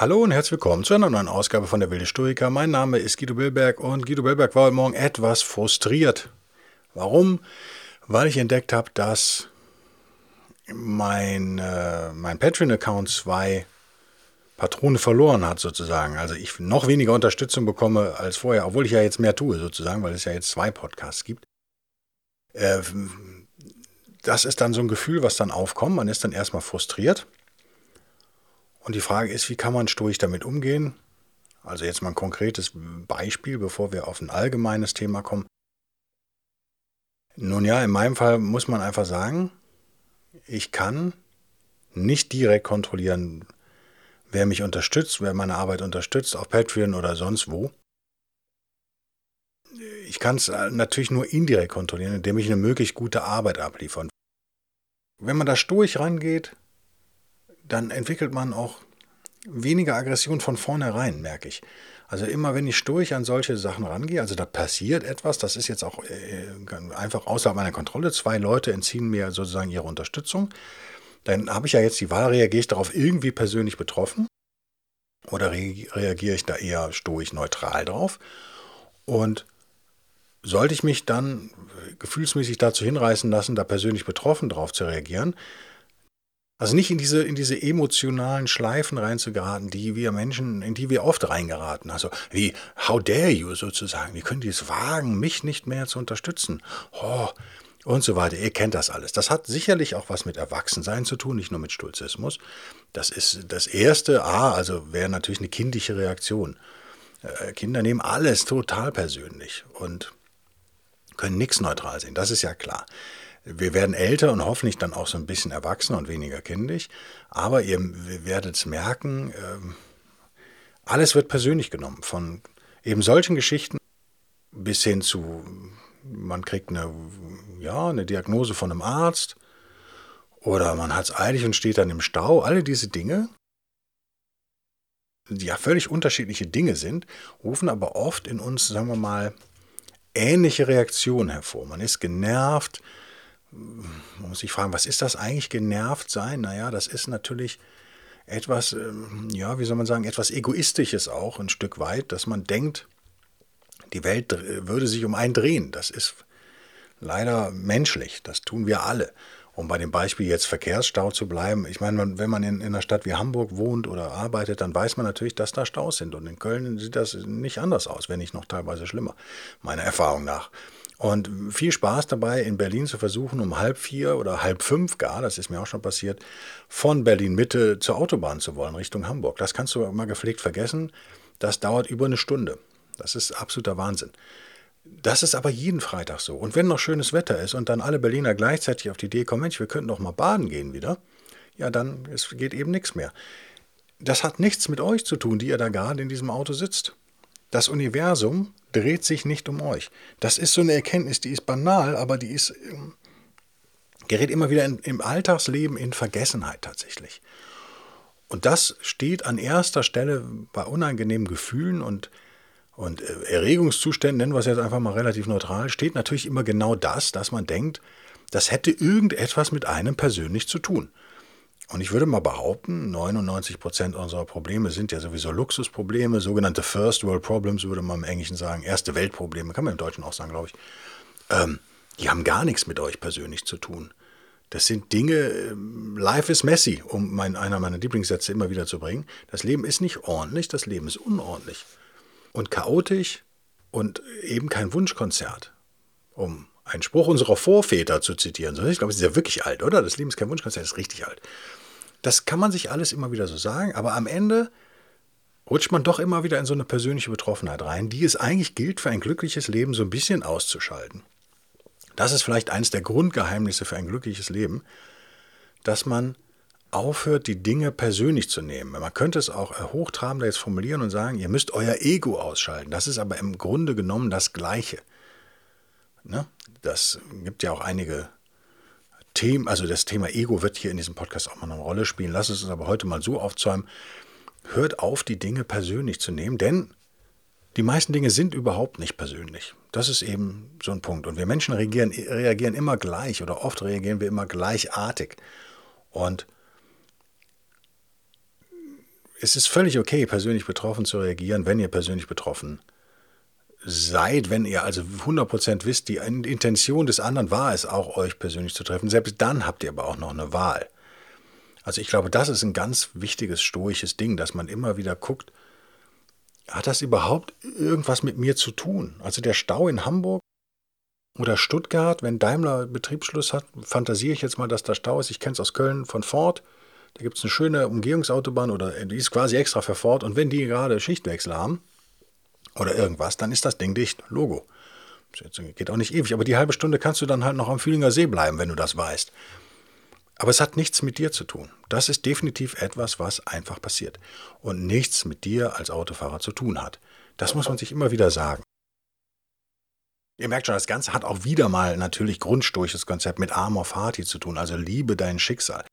Hallo und herzlich willkommen zu einer neuen Ausgabe von der Wilde Stoiker. Mein Name ist Guido Billberg und Guido Billberg war heute Morgen etwas frustriert. Warum? Weil ich entdeckt habe, dass mein, äh, mein Patreon-Account zwei Patrone verloren hat, sozusagen. Also ich noch weniger Unterstützung bekomme als vorher, obwohl ich ja jetzt mehr tue, sozusagen, weil es ja jetzt zwei Podcasts gibt. Äh, das ist dann so ein Gefühl, was dann aufkommt. Man ist dann erstmal frustriert und die Frage ist, wie kann man stoisch damit umgehen? Also jetzt mal ein konkretes Beispiel, bevor wir auf ein allgemeines Thema kommen. Nun ja, in meinem Fall muss man einfach sagen, ich kann nicht direkt kontrollieren, wer mich unterstützt, wer meine Arbeit unterstützt, auf Patreon oder sonst wo. Ich kann es natürlich nur indirekt kontrollieren, indem ich eine möglichst gute Arbeit abliefere. Wenn man da stoisch rangeht, dann entwickelt man auch weniger Aggression von vornherein, merke ich. Also immer wenn ich sturch an solche Sachen rangehe, also da passiert etwas, das ist jetzt auch äh, einfach außerhalb meiner Kontrolle, zwei Leute entziehen mir sozusagen ihre Unterstützung, dann habe ich ja jetzt die Wahl, reagiere ich darauf irgendwie persönlich betroffen oder re reagiere ich da eher stoisch neutral drauf? Und sollte ich mich dann gefühlsmäßig dazu hinreißen lassen, da persönlich betroffen drauf zu reagieren, also nicht in diese, in diese emotionalen Schleifen reinzugeraten, die wir Menschen, in die wir oft reingeraten. Also wie, how dare you sozusagen, wie können die es wagen, mich nicht mehr zu unterstützen? Oh, und so weiter. Ihr kennt das alles. Das hat sicherlich auch was mit Erwachsensein zu tun, nicht nur mit Stolzismus. Das ist das erste A, also wäre natürlich eine kindliche Reaktion. Äh, Kinder nehmen alles total persönlich und können nichts neutral sehen. Das ist ja klar. Wir werden älter und hoffentlich dann auch so ein bisschen erwachsener und weniger kindisch. Aber ihr werdet es merken, ähm, alles wird persönlich genommen. Von eben solchen Geschichten bis hin zu, man kriegt eine, ja, eine Diagnose von einem Arzt oder man hat es eilig und steht dann im Stau. Alle diese Dinge, die ja völlig unterschiedliche Dinge sind, rufen aber oft in uns, sagen wir mal, ähnliche Reaktionen hervor. Man ist genervt, man muss sich fragen, was ist das eigentlich genervt sein? Naja, das ist natürlich etwas, ähm, ja, wie soll man sagen, etwas Egoistisches auch ein Stück weit, dass man denkt, die Welt würde sich um einen drehen. Das ist leider menschlich, das tun wir alle. Um bei dem Beispiel jetzt Verkehrsstau zu bleiben, ich meine, wenn man in, in einer Stadt wie Hamburg wohnt oder arbeitet, dann weiß man natürlich, dass da Staus sind. Und in Köln sieht das nicht anders aus, wenn nicht noch teilweise schlimmer, meiner Erfahrung nach. Und viel Spaß dabei, in Berlin zu versuchen, um halb vier oder halb fünf gar, das ist mir auch schon passiert, von Berlin Mitte zur Autobahn zu wollen, Richtung Hamburg. Das kannst du mal gepflegt vergessen. Das dauert über eine Stunde. Das ist absoluter Wahnsinn. Das ist aber jeden Freitag so. Und wenn noch schönes Wetter ist und dann alle Berliner gleichzeitig auf die Idee kommen, Mensch, wir könnten doch mal baden gehen wieder, ja, dann es geht eben nichts mehr. Das hat nichts mit euch zu tun, die ihr da gerade in diesem Auto sitzt. Das Universum dreht sich nicht um euch. Das ist so eine Erkenntnis, die ist banal, aber die ist ähm, gerät immer wieder in, im Alltagsleben in Vergessenheit tatsächlich. Und das steht an erster Stelle bei unangenehmen Gefühlen und, und äh, Erregungszuständen, nennen wir es jetzt einfach mal relativ neutral, steht natürlich immer genau das, dass man denkt, das hätte irgendetwas mit einem persönlich zu tun. Und ich würde mal behaupten, 99 Prozent unserer Probleme sind ja sowieso Luxusprobleme, sogenannte First World Problems, würde man im Englischen sagen, erste Weltprobleme, kann man im Deutschen auch sagen, glaube ich. Ähm, die haben gar nichts mit euch persönlich zu tun. Das sind Dinge, ähm, life is messy, um mein, einer meiner Lieblingssätze immer wieder zu bringen. Das Leben ist nicht ordentlich, das Leben ist unordentlich und chaotisch und eben kein Wunschkonzert, um einen Spruch unserer Vorväter zu zitieren. Ich glaube, es ist ja wirklich alt, oder? Das Leben ist kein Wunschkonzert, das ist richtig alt. Das kann man sich alles immer wieder so sagen, aber am Ende rutscht man doch immer wieder in so eine persönliche Betroffenheit rein, die es eigentlich gilt, für ein glückliches Leben so ein bisschen auszuschalten. Das ist vielleicht eines der Grundgeheimnisse für ein glückliches Leben, dass man aufhört, die Dinge persönlich zu nehmen. Man könnte es auch hochtrabender jetzt formulieren und sagen, ihr müsst euer Ego ausschalten. Das ist aber im Grunde genommen das Gleiche. Ne? Das gibt ja auch einige Themen, also das Thema Ego wird hier in diesem Podcast auch mal eine Rolle spielen. Lass es uns aber heute mal so aufzäumen. Hört auf, die Dinge persönlich zu nehmen, denn die meisten Dinge sind überhaupt nicht persönlich. Das ist eben so ein Punkt. Und wir Menschen reagieren, reagieren immer gleich oder oft reagieren wir immer gleichartig. Und es ist völlig okay, persönlich betroffen zu reagieren, wenn ihr persönlich betroffen seid, wenn ihr also 100% wisst, die Intention des anderen war es auch, euch persönlich zu treffen. Selbst dann habt ihr aber auch noch eine Wahl. Also ich glaube, das ist ein ganz wichtiges stoisches Ding, dass man immer wieder guckt, hat das überhaupt irgendwas mit mir zu tun? Also der Stau in Hamburg oder Stuttgart, wenn Daimler Betriebsschluss hat, fantasiere ich jetzt mal, dass da Stau ist. Ich kenne es aus Köln von Ford. Da gibt es eine schöne Umgehungsautobahn oder die ist quasi extra für Ford. Und wenn die gerade Schichtwechsel haben oder irgendwas, dann ist das Ding dicht. Logo. Geht auch nicht ewig, aber die halbe Stunde kannst du dann halt noch am Fühlinger See bleiben, wenn du das weißt. Aber es hat nichts mit dir zu tun. Das ist definitiv etwas, was einfach passiert und nichts mit dir als Autofahrer zu tun hat. Das muss man sich immer wieder sagen. Ihr merkt schon, das Ganze hat auch wieder mal natürlich grundstoisches Konzept mit Amor Fati zu tun, also liebe dein Schicksal.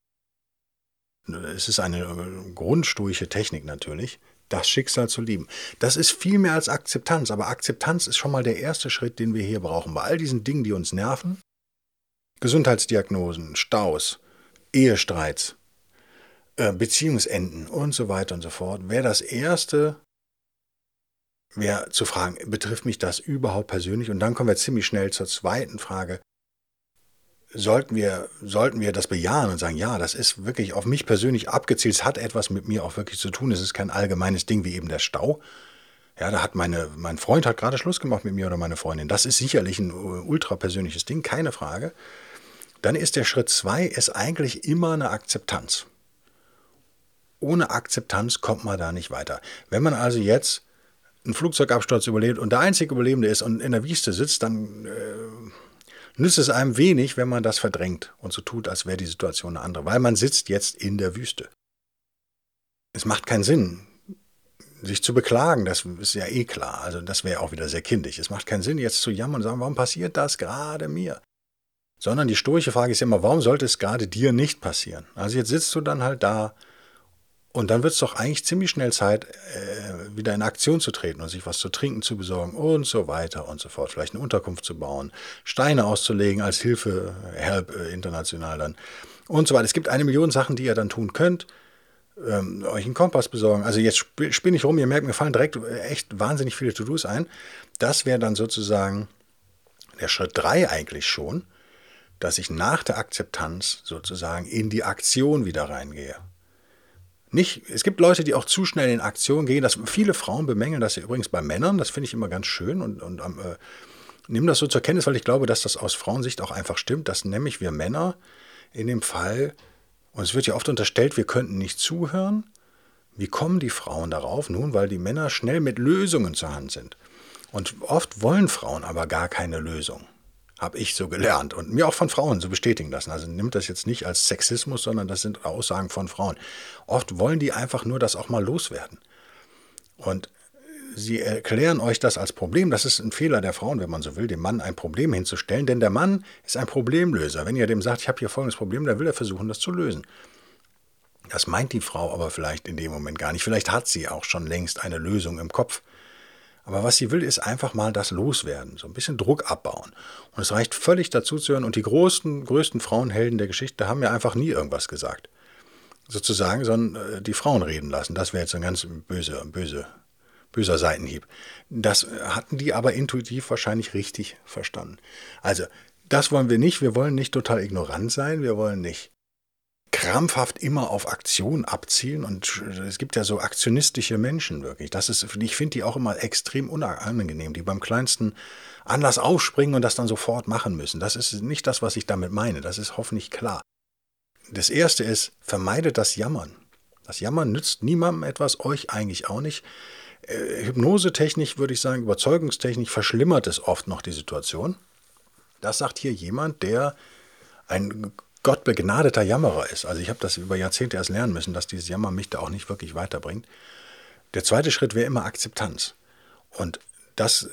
Es ist eine äh, grundstoische Technik natürlich, das Schicksal zu lieben. Das ist viel mehr als Akzeptanz, aber Akzeptanz ist schon mal der erste Schritt, den wir hier brauchen. Bei all diesen Dingen, die uns nerven, Gesundheitsdiagnosen, Staus, Ehestreits, äh, Beziehungsenden und so weiter und so fort, wäre das Erste, wäre zu fragen, betrifft mich das überhaupt persönlich? Und dann kommen wir ziemlich schnell zur zweiten Frage. Sollten wir, sollten wir das bejahen und sagen, ja, das ist wirklich auf mich persönlich abgezielt, es hat etwas mit mir auch wirklich zu tun, es ist kein allgemeines Ding wie eben der Stau. Ja, da hat meine, mein Freund hat gerade Schluss gemacht mit mir oder meine Freundin. Das ist sicherlich ein ultra persönliches Ding, keine Frage dann ist der Schritt zwei ist eigentlich immer eine Akzeptanz. Ohne Akzeptanz kommt man da nicht weiter. Wenn man also jetzt einen Flugzeugabsturz überlebt und der einzige Überlebende ist und in der Wüste sitzt, dann äh, nützt es einem wenig, wenn man das verdrängt und so tut, als wäre die Situation eine andere, weil man sitzt jetzt in der Wüste. Es macht keinen Sinn, sich zu beklagen, das ist ja eh klar. Also das wäre auch wieder sehr kindisch. Es macht keinen Sinn, jetzt zu jammern und sagen, warum passiert das gerade mir? Sondern die stoische Frage ist immer, warum sollte es gerade dir nicht passieren? Also jetzt sitzt du dann halt da und dann wird es doch eigentlich ziemlich schnell Zeit, äh, wieder in Aktion zu treten und sich was zu trinken zu besorgen und so weiter und so fort. Vielleicht eine Unterkunft zu bauen, Steine auszulegen als Hilfe, Help äh, international dann und so weiter. Es gibt eine Million Sachen, die ihr dann tun könnt. Ähm, euch einen Kompass besorgen. Also jetzt spinne ich rum, ihr merkt, mir fallen direkt äh, echt wahnsinnig viele To-Dos ein. Das wäre dann sozusagen der Schritt 3 eigentlich schon dass ich nach der Akzeptanz sozusagen in die Aktion wieder reingehe. Nicht, es gibt Leute, die auch zu schnell in Aktion gehen. Das, viele Frauen bemängeln das ja übrigens bei Männern. Das finde ich immer ganz schön und, und äh, nehme das so zur Kenntnis, weil ich glaube, dass das aus Frauensicht auch einfach stimmt, dass nämlich wir Männer in dem Fall, und es wird ja oft unterstellt, wir könnten nicht zuhören. Wie kommen die Frauen darauf? Nun, weil die Männer schnell mit Lösungen zur Hand sind. Und oft wollen Frauen aber gar keine Lösung. Habe ich so gelernt und mir auch von Frauen so bestätigen lassen. Also nimmt das jetzt nicht als Sexismus, sondern das sind Aussagen von Frauen. Oft wollen die einfach nur das auch mal loswerden. Und sie erklären euch das als Problem. Das ist ein Fehler der Frauen, wenn man so will, dem Mann ein Problem hinzustellen. Denn der Mann ist ein Problemlöser. Wenn ihr dem sagt, ich habe hier folgendes Problem, dann will er versuchen, das zu lösen. Das meint die Frau aber vielleicht in dem Moment gar nicht. Vielleicht hat sie auch schon längst eine Lösung im Kopf. Aber was sie will, ist einfach mal das loswerden, so ein bisschen Druck abbauen. Und es reicht völlig dazu zu hören. Und die größten, größten Frauenhelden der Geschichte haben ja einfach nie irgendwas gesagt. Sozusagen, sondern äh, die Frauen reden lassen. Das wäre jetzt ein ganz böse, böse, böser Seitenhieb. Das hatten die aber intuitiv wahrscheinlich richtig verstanden. Also, das wollen wir nicht. Wir wollen nicht total ignorant sein. Wir wollen nicht krampfhaft immer auf Aktion abzielen und es gibt ja so aktionistische Menschen wirklich. Das ist, ich finde die auch immer extrem unangenehm, die beim kleinsten Anlass aufspringen und das dann sofort machen müssen. Das ist nicht das, was ich damit meine. Das ist hoffentlich klar. Das erste ist, vermeidet das Jammern. Das Jammern nützt niemandem etwas, euch eigentlich auch nicht. Äh, Hypnosetechnik, würde ich sagen, Überzeugungstechnik verschlimmert es oft noch die Situation. Das sagt hier jemand, der ein gottbegnadeter Jammerer ist. Also ich habe das über Jahrzehnte erst lernen müssen, dass dieses Jammer mich da auch nicht wirklich weiterbringt. Der zweite Schritt wäre immer Akzeptanz. Und das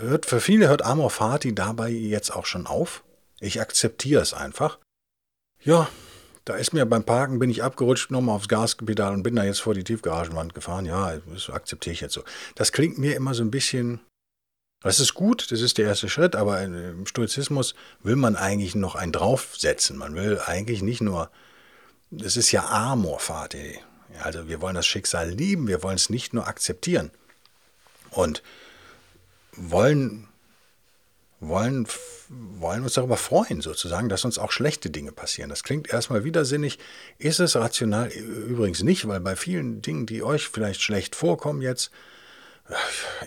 hört, für viele hört Amor Fati dabei jetzt auch schon auf. Ich akzeptiere es einfach. Ja, da ist mir beim Parken, bin ich abgerutscht, nochmal aufs Gaspedal und bin da jetzt vor die Tiefgaragenwand gefahren. Ja, das akzeptiere ich jetzt so. Das klingt mir immer so ein bisschen, das ist gut, das ist der erste Schritt, aber im Stoizismus will man eigentlich noch einen draufsetzen. Man will eigentlich nicht nur, das ist ja Amor Fati. Also wir wollen das Schicksal lieben, wir wollen es nicht nur akzeptieren. Und wollen wollen, wollen uns darüber freuen, sozusagen, dass uns auch schlechte Dinge passieren. Das klingt erstmal widersinnig, ist es rational übrigens nicht, weil bei vielen Dingen, die euch vielleicht schlecht vorkommen jetzt,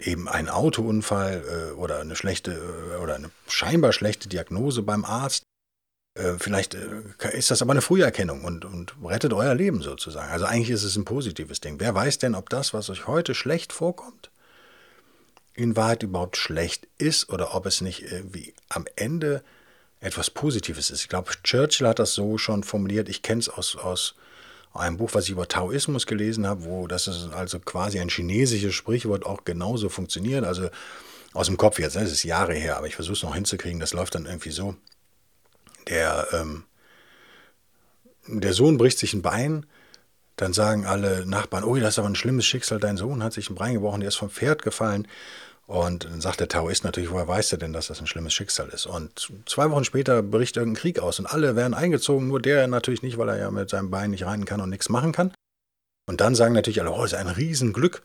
eben ein Autounfall äh, oder eine schlechte äh, oder eine scheinbar schlechte Diagnose beim Arzt, Vielleicht ist das aber eine Früherkennung und, und rettet euer Leben sozusagen. Also eigentlich ist es ein positives Ding. Wer weiß denn, ob das, was euch heute schlecht vorkommt, in Wahrheit überhaupt schlecht ist oder ob es nicht irgendwie am Ende etwas Positives ist. Ich glaube, Churchill hat das so schon formuliert. Ich kenne es aus, aus einem Buch, was ich über Taoismus gelesen habe, wo das ist also quasi ein chinesisches Sprichwort auch genauso funktioniert. Also aus dem Kopf jetzt, ne? das ist Jahre her, aber ich versuche es noch hinzukriegen. Das läuft dann irgendwie so. Der, ähm, der Sohn bricht sich ein Bein, dann sagen alle Nachbarn, oh, das ist aber ein schlimmes Schicksal, dein Sohn hat sich ein Bein gebrochen, der ist vom Pferd gefallen. Und dann sagt der Taoist natürlich, woher weiß er denn, dass das ein schlimmes Schicksal ist? Und zwei Wochen später bricht irgendein Krieg aus und alle werden eingezogen, nur der natürlich nicht, weil er ja mit seinem Bein nicht rein kann und nichts machen kann. Und dann sagen natürlich alle, oh, ist ein Riesenglück,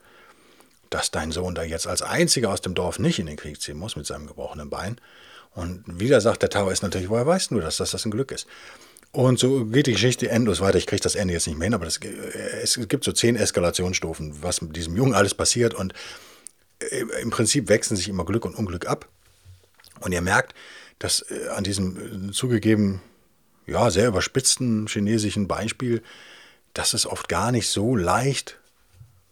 dass dein Sohn da jetzt als einziger aus dem Dorf nicht in den Krieg ziehen muss mit seinem gebrochenen Bein. Und wieder sagt der Taoist natürlich, woher weißt du das, dass das ein Glück ist? Und so geht die Geschichte endlos weiter. Ich kriege das Ende jetzt nicht mehr hin, aber das, es gibt so zehn Eskalationsstufen, was mit diesem Jungen alles passiert. Und äh, im Prinzip wechseln sich immer Glück und Unglück ab. Und ihr merkt, dass äh, an diesem äh, zugegeben, ja, sehr überspitzten chinesischen Beispiel, dass es oft gar nicht so leicht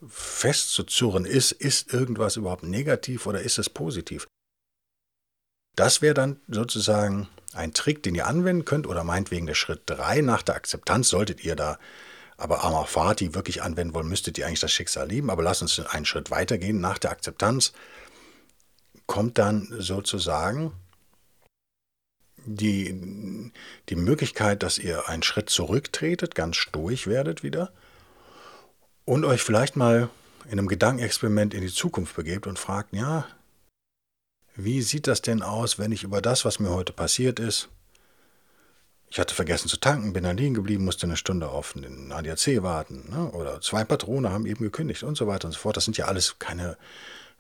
festzuzurren ist, ist irgendwas überhaupt negativ oder ist es positiv. Das wäre dann sozusagen ein Trick, den ihr anwenden könnt oder meinetwegen der Schritt 3 nach der Akzeptanz solltet ihr da aber Amar Fati wirklich anwenden wollen, müsstet ihr eigentlich das Schicksal lieben. Aber lasst uns einen Schritt weitergehen. Nach der Akzeptanz kommt dann sozusagen die, die Möglichkeit, dass ihr einen Schritt zurücktretet, ganz stoisch werdet wieder und euch vielleicht mal in einem Gedankenexperiment in die Zukunft begebt und fragt, ja, wie sieht das denn aus, wenn ich über das, was mir heute passiert ist, ich hatte vergessen zu tanken, bin dann liegen geblieben, musste eine Stunde auf den ADAC warten. Ne? Oder zwei Patrone haben eben gekündigt und so weiter und so fort. Das sind ja alles keine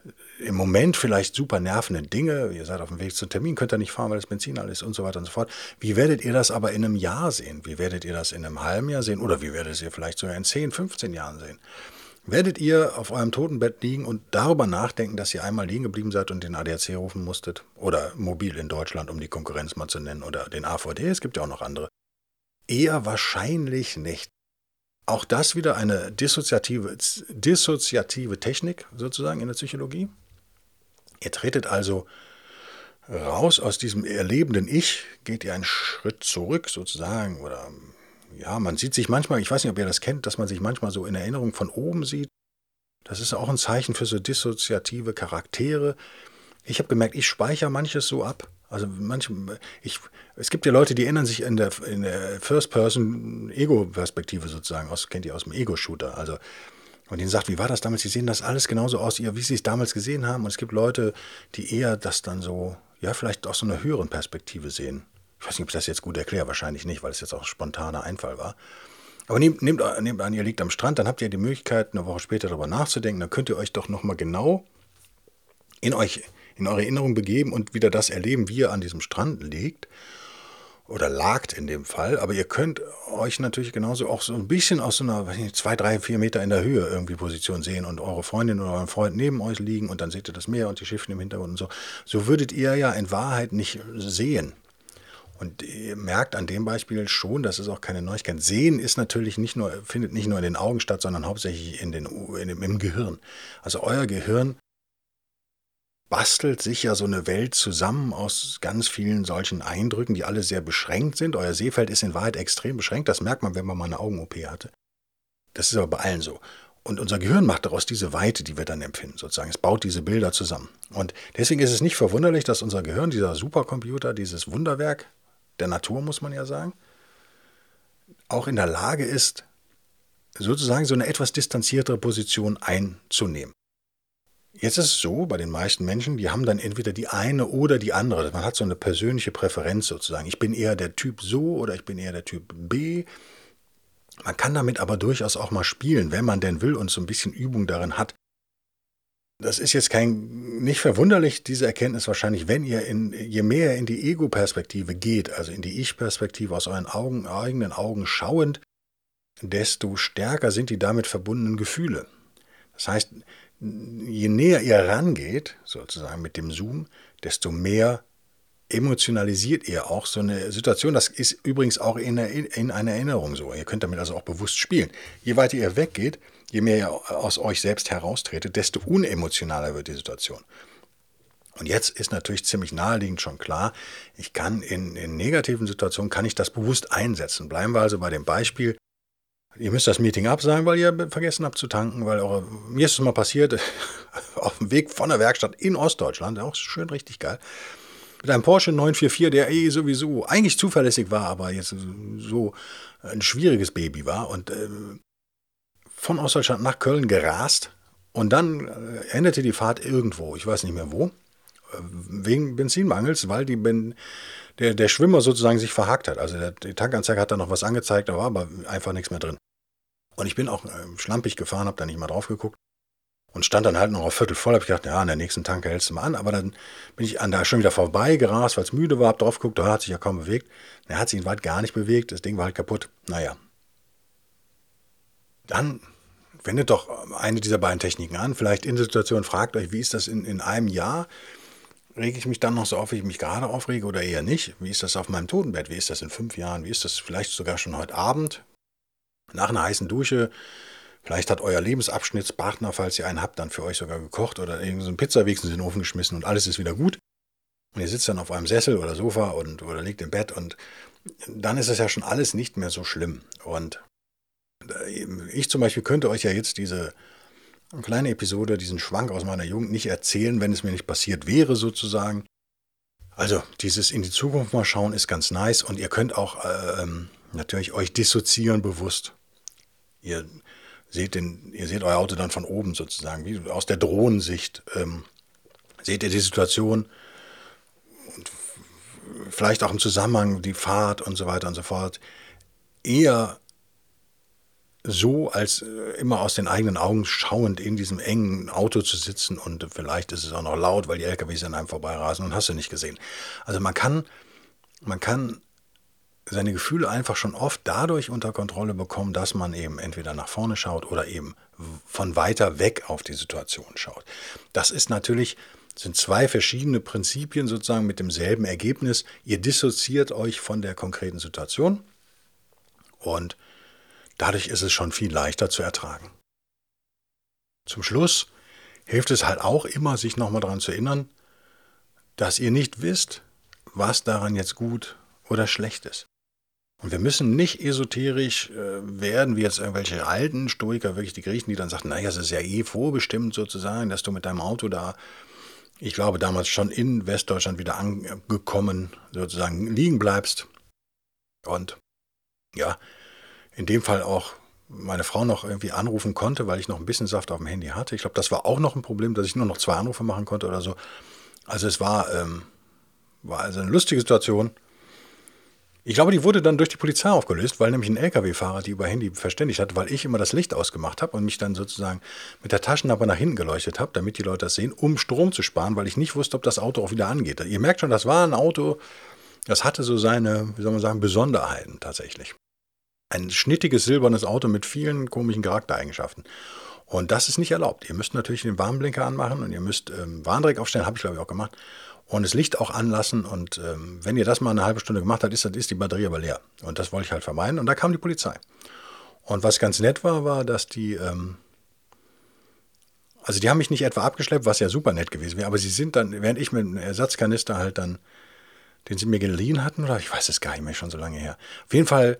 äh, im Moment vielleicht super nervende Dinge. Ihr seid auf dem Weg zum Termin, könnt ihr nicht fahren, weil das Benzin alles ist und so weiter und so fort. Wie werdet ihr das aber in einem Jahr sehen? Wie werdet ihr das in einem halben Jahr sehen? Oder wie werdet ihr vielleicht sogar in 10, 15 Jahren sehen? Werdet ihr auf eurem Totenbett liegen und darüber nachdenken, dass ihr einmal liegen geblieben seid und den ADAC rufen musstet? Oder mobil in Deutschland, um die Konkurrenz mal zu nennen, oder den AVD, es gibt ja auch noch andere. Eher wahrscheinlich nicht. Auch das wieder eine dissoziative, dissoziative Technik sozusagen in der Psychologie. Ihr tretet also raus aus diesem erlebenden Ich, geht ihr einen Schritt zurück sozusagen oder ja, man sieht sich manchmal, ich weiß nicht, ob ihr das kennt, dass man sich manchmal so in Erinnerung von oben sieht. Das ist auch ein Zeichen für so dissoziative Charaktere. Ich habe gemerkt, ich speichere manches so ab. Also manche, ich, es gibt ja Leute, die erinnern sich in der, in der First-Person-Ego-Perspektive sozusagen aus, kennt ihr aus dem Ego-Shooter. Also, und ihnen sagt, wie war das damals? Sie sehen das alles genauso aus, wie sie es damals gesehen haben. Und es gibt Leute, die eher das dann so, ja, vielleicht aus so einer höheren Perspektive sehen. Ich weiß nicht, ob ich das jetzt gut erkläre, wahrscheinlich nicht, weil es jetzt auch ein spontaner Einfall war. Aber nehmt, nehmt, nehmt an, ihr liegt am Strand, dann habt ihr die Möglichkeit, eine Woche später darüber nachzudenken. Dann könnt ihr euch doch nochmal genau in euch, in eure Erinnerung begeben und wieder das erleben, wie ihr an diesem Strand liegt. Oder lagt in dem Fall. Aber ihr könnt euch natürlich genauso auch so ein bisschen aus so einer, weiß nicht, zwei, drei, vier Meter in der Höhe irgendwie Position sehen und eure Freundin oder euren Freund neben euch liegen und dann seht ihr das Meer und die Schiffe im Hintergrund und so. So würdet ihr ja in Wahrheit nicht sehen. Und ihr merkt an dem Beispiel schon, das ist auch keine Neuigkeit. Sehen ist natürlich nicht nur, findet nicht nur in den Augen statt, sondern hauptsächlich in den, in dem, im Gehirn. Also euer Gehirn bastelt sich ja so eine Welt zusammen aus ganz vielen solchen Eindrücken, die alle sehr beschränkt sind. Euer Sehfeld ist in Wahrheit extrem beschränkt. Das merkt man, wenn man mal eine Augen-OP hatte. Das ist aber bei allen so. Und unser Gehirn macht daraus diese Weite, die wir dann empfinden, sozusagen. Es baut diese Bilder zusammen. Und deswegen ist es nicht verwunderlich, dass unser Gehirn, dieser Supercomputer, dieses Wunderwerk der Natur, muss man ja sagen, auch in der Lage ist, sozusagen so eine etwas distanziertere Position einzunehmen. Jetzt ist es so, bei den meisten Menschen, die haben dann entweder die eine oder die andere. Man hat so eine persönliche Präferenz sozusagen. Ich bin eher der Typ so oder ich bin eher der Typ B. Man kann damit aber durchaus auch mal spielen, wenn man denn will und so ein bisschen Übung darin hat. Das ist jetzt kein, nicht verwunderlich, diese Erkenntnis wahrscheinlich, wenn ihr in, je mehr in die Ego-Perspektive geht, also in die Ich-Perspektive aus euren Augen, eigenen Augen schauend, desto stärker sind die damit verbundenen Gefühle. Das heißt, je näher ihr rangeht, sozusagen mit dem Zoom, desto mehr emotionalisiert ihr auch so eine Situation. Das ist übrigens auch in, in einer Erinnerung so. Ihr könnt damit also auch bewusst spielen. Je weiter ihr weggeht, je mehr ihr aus euch selbst heraustretet, desto unemotionaler wird die Situation. Und jetzt ist natürlich ziemlich naheliegend schon klar, ich kann in, in negativen Situationen, kann ich das bewusst einsetzen. Bleiben wir also bei dem Beispiel, Ihr müsst das Meeting absagen, weil ihr vergessen habt zu tanken, weil eure, mir ist es mal passiert, auf dem Weg von der Werkstatt in Ostdeutschland, auch schön richtig geil, mit einem Porsche 944, der eh sowieso eigentlich zuverlässig war, aber jetzt so ein schwieriges Baby war und äh, von Ostdeutschland nach Köln gerast und dann äh, endete die Fahrt irgendwo, ich weiß nicht mehr wo, äh, wegen Benzinmangels, weil die ben der, der Schwimmer sozusagen sich verhakt hat. Also der, die Tankanzeige hat da noch was angezeigt, da war aber einfach nichts mehr drin. Und ich bin auch äh, schlampig gefahren, habe da nicht mal drauf geguckt und stand dann halt noch auf Viertel voll. Habe ich gedacht, ja, an der nächsten Tanke hältst du mal an. Aber dann bin ich an da schon wieder vorbei gerast, weil es müde war, hab drauf geguckt, da hat sich ja kaum bewegt. Er hat sich in Wald gar nicht bewegt, das Ding war halt kaputt. Naja. Dann wendet doch eine dieser beiden Techniken an. Vielleicht in der Situation fragt euch, wie ist das in, in einem Jahr? Rege ich mich dann noch so auf, wie ich mich gerade aufrege oder eher nicht? Wie ist das auf meinem Totenbett? Wie ist das in fünf Jahren? Wie ist das vielleicht sogar schon heute Abend? Nach einer heißen Dusche, vielleicht hat euer Lebensabschnittspartner, falls ihr einen habt, dann für euch sogar gekocht oder ein Pizzawichsen in den Ofen geschmissen und alles ist wieder gut. Und ihr sitzt dann auf einem Sessel oder Sofa und, oder liegt im Bett und dann ist es ja schon alles nicht mehr so schlimm. Und ich zum Beispiel könnte euch ja jetzt diese kleine Episode, diesen Schwank aus meiner Jugend nicht erzählen, wenn es mir nicht passiert wäre sozusagen. Also dieses in die Zukunft mal schauen ist ganz nice und ihr könnt auch äh, ähm, natürlich euch dissoziieren bewusst. Ihr seht, den, ihr seht euer Auto dann von oben sozusagen, wie aus der Drohnensicht. Ähm, seht ihr die Situation und vielleicht auch im Zusammenhang die Fahrt und so weiter und so fort. Eher so, als äh, immer aus den eigenen Augen schauend in diesem engen Auto zu sitzen und vielleicht ist es auch noch laut, weil die LKWs an einem vorbeirasen und hast du nicht gesehen. Also man kann, man kann seine Gefühle einfach schon oft dadurch unter Kontrolle bekommen, dass man eben entweder nach vorne schaut oder eben von weiter weg auf die Situation schaut. Das ist natürlich, sind zwei verschiedene Prinzipien sozusagen mit demselben Ergebnis. Ihr dissoziiert euch von der konkreten Situation und dadurch ist es schon viel leichter zu ertragen. Zum Schluss hilft es halt auch immer, sich nochmal daran zu erinnern, dass ihr nicht wisst, was daran jetzt gut oder schlecht ist. Und wir müssen nicht esoterisch äh, werden, wie jetzt irgendwelche alten Stoiker, wirklich die Griechen, die dann sagten, naja, es ist ja eh vorbestimmt sozusagen, dass du mit deinem Auto da, ich glaube damals schon in Westdeutschland wieder angekommen, sozusagen liegen bleibst. Und ja, in dem Fall auch meine Frau noch irgendwie anrufen konnte, weil ich noch ein bisschen Saft auf dem Handy hatte. Ich glaube, das war auch noch ein Problem, dass ich nur noch zwei Anrufe machen konnte oder so. Also es war, ähm, war also eine lustige Situation. Ich glaube, die wurde dann durch die Polizei aufgelöst, weil nämlich ein LKW-Fahrer die über Handy verständigt hat, weil ich immer das Licht ausgemacht habe und mich dann sozusagen mit der Taschenlampe nach hinten geleuchtet habe, damit die Leute das sehen, um Strom zu sparen, weil ich nicht wusste, ob das Auto auch wieder angeht. Ihr merkt schon, das war ein Auto, das hatte so seine, wie soll man sagen, Besonderheiten tatsächlich. Ein schnittiges silbernes Auto mit vielen komischen Charaktereigenschaften. Und das ist nicht erlaubt. Ihr müsst natürlich den Warnblinker anmachen und ihr müsst ähm, Warndreck aufstellen, habe ich glaube ich auch gemacht und das Licht auch anlassen. Und ähm, wenn ihr das mal eine halbe Stunde gemacht habt, ist, ist die Batterie aber leer. Und das wollte ich halt vermeiden. Und da kam die Polizei. Und was ganz nett war, war, dass die ähm, Also die haben mich nicht etwa abgeschleppt, was ja super nett gewesen wäre, aber sie sind dann, während ich mit einem Ersatzkanister halt dann, den sie mir geliehen hatten, oder ich weiß es gar nicht mehr, schon so lange her. Auf jeden Fall,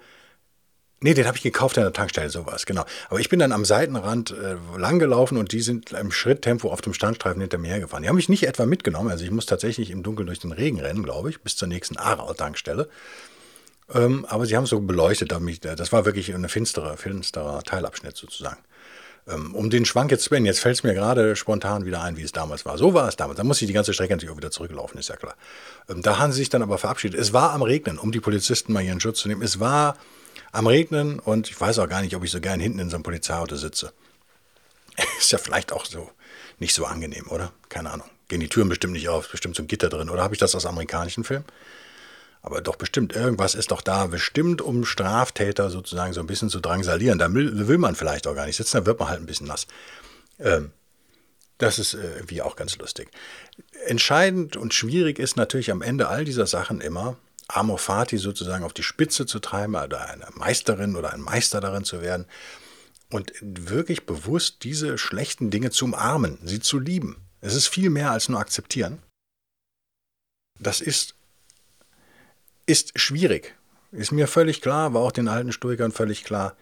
nee, den habe ich gekauft an der Tankstelle, sowas, genau. Aber ich bin dann am Seitenrand äh, langgelaufen und die sind im Schritttempo auf dem Standstreifen hinter mir hergefahren. Die haben mich nicht etwa mitgenommen, also ich muss tatsächlich im Dunkeln durch den Regen rennen, glaube ich, bis zur nächsten Aarau-Tankstelle. Ähm, aber sie haben es so beleuchtet, damit, das war wirklich ein finsterer, finsterer Teilabschnitt sozusagen. Ähm, um den Schwank jetzt zu beenden, jetzt fällt es mir gerade spontan wieder ein, wie es damals war. So war es damals. Da muss ich die ganze Strecke natürlich auch wieder zurücklaufen, ist ja klar. Ähm, da haben sie sich dann aber verabschiedet. Es war am Regnen, um die Polizisten mal ihren Schutz zu nehmen. Es war am Regnen und ich weiß auch gar nicht, ob ich so gern hinten in so einem Polizeiauto sitze. Ist ja vielleicht auch so nicht so angenehm, oder? Keine Ahnung. Gehen die Türen bestimmt nicht auf, bestimmt so ein Gitter drin. Oder habe ich das aus amerikanischen Filmen? Aber doch bestimmt, irgendwas ist doch da, bestimmt, um Straftäter sozusagen so ein bisschen zu drangsalieren. Da will, man vielleicht auch gar nicht sitzen, da wird man halt ein bisschen nass. Ähm, das ist äh, irgendwie auch ganz lustig. Entscheidend und schwierig ist natürlich am Ende all dieser Sachen immer, Amor Fati sozusagen auf die Spitze zu treiben, oder eine Meisterin oder ein Meister darin zu werden und wirklich bewusst diese schlechten Dinge zu umarmen, sie zu lieben. Es ist viel mehr als nur akzeptieren. Das ist ist schwierig. Ist mir völlig klar, war auch den alten Stoikern völlig klar.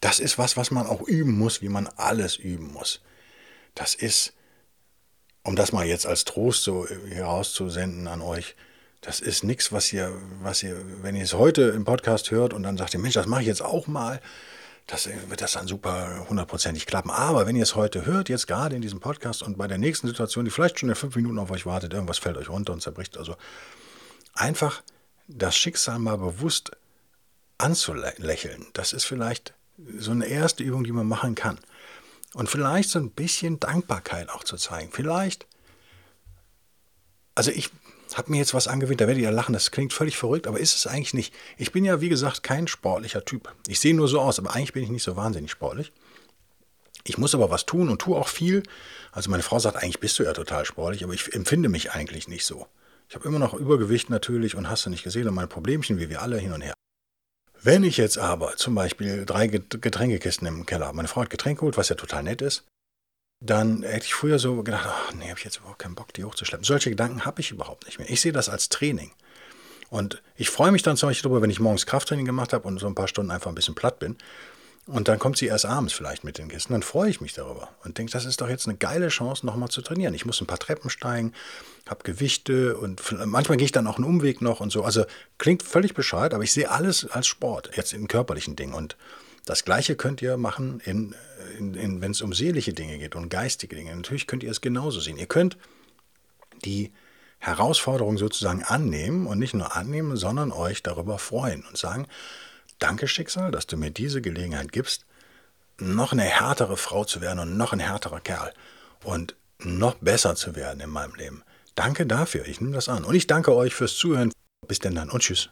Das ist was, was man auch üben muss, wie man alles üben muss. Das ist, um das mal jetzt als Trost so herauszusenden an euch, das ist nichts, was ihr, was ihr, wenn ihr es heute im Podcast hört und dann sagt ihr, Mensch, das mache ich jetzt auch mal, das wird das dann super hundertprozentig klappen. Aber wenn ihr es heute hört, jetzt gerade in diesem Podcast und bei der nächsten Situation, die vielleicht schon in fünf Minuten auf euch wartet, irgendwas fällt euch runter und zerbricht, also einfach das Schicksal mal bewusst anzulächeln, das ist vielleicht so eine erste Übung, die man machen kann. Und vielleicht so ein bisschen Dankbarkeit auch zu zeigen. Vielleicht, also ich habe mir jetzt was angewöhnt, da werdet ihr lachen, das klingt völlig verrückt, aber ist es eigentlich nicht. Ich bin ja, wie gesagt, kein sportlicher Typ. Ich sehe nur so aus, aber eigentlich bin ich nicht so wahnsinnig sportlich. Ich muss aber was tun und tue auch viel. Also meine Frau sagt, eigentlich bist du ja total sportlich, aber ich empfinde mich eigentlich nicht so. Ich habe immer noch Übergewicht natürlich und hast du nicht gesehen und mein Problemchen, wie wir alle hin und her. Wenn ich jetzt aber zum Beispiel drei Getränkekisten im Keller habe, meine Frau hat Getränke geholt, was ja total nett ist, dann hätte ich früher so gedacht, ach nee, habe ich jetzt überhaupt keinen Bock, die hochzuschleppen. Solche Gedanken habe ich überhaupt nicht mehr. Ich sehe das als Training. Und ich freue mich dann zum Beispiel darüber, wenn ich morgens Krafttraining gemacht habe und so ein paar Stunden einfach ein bisschen platt bin, und dann kommt sie erst abends vielleicht mit den Gästen. Dann freue ich mich darüber und denke, das ist doch jetzt eine geile Chance, nochmal zu trainieren. Ich muss ein paar Treppen steigen, habe Gewichte und manchmal gehe ich dann auch einen Umweg noch und so. Also klingt völlig bescheuert, aber ich sehe alles als Sport, jetzt in körperlichen Dingen. Und das Gleiche könnt ihr machen, in, in, in, wenn es um seelische Dinge geht und geistige Dinge. Natürlich könnt ihr es genauso sehen. Ihr könnt die Herausforderung sozusagen annehmen und nicht nur annehmen, sondern euch darüber freuen und sagen, Danke, Schicksal, dass du mir diese Gelegenheit gibst, noch eine härtere Frau zu werden und noch ein härterer Kerl und noch besser zu werden in meinem Leben. Danke dafür, ich nehme das an. Und ich danke euch fürs Zuhören. Bis denn dann und tschüss.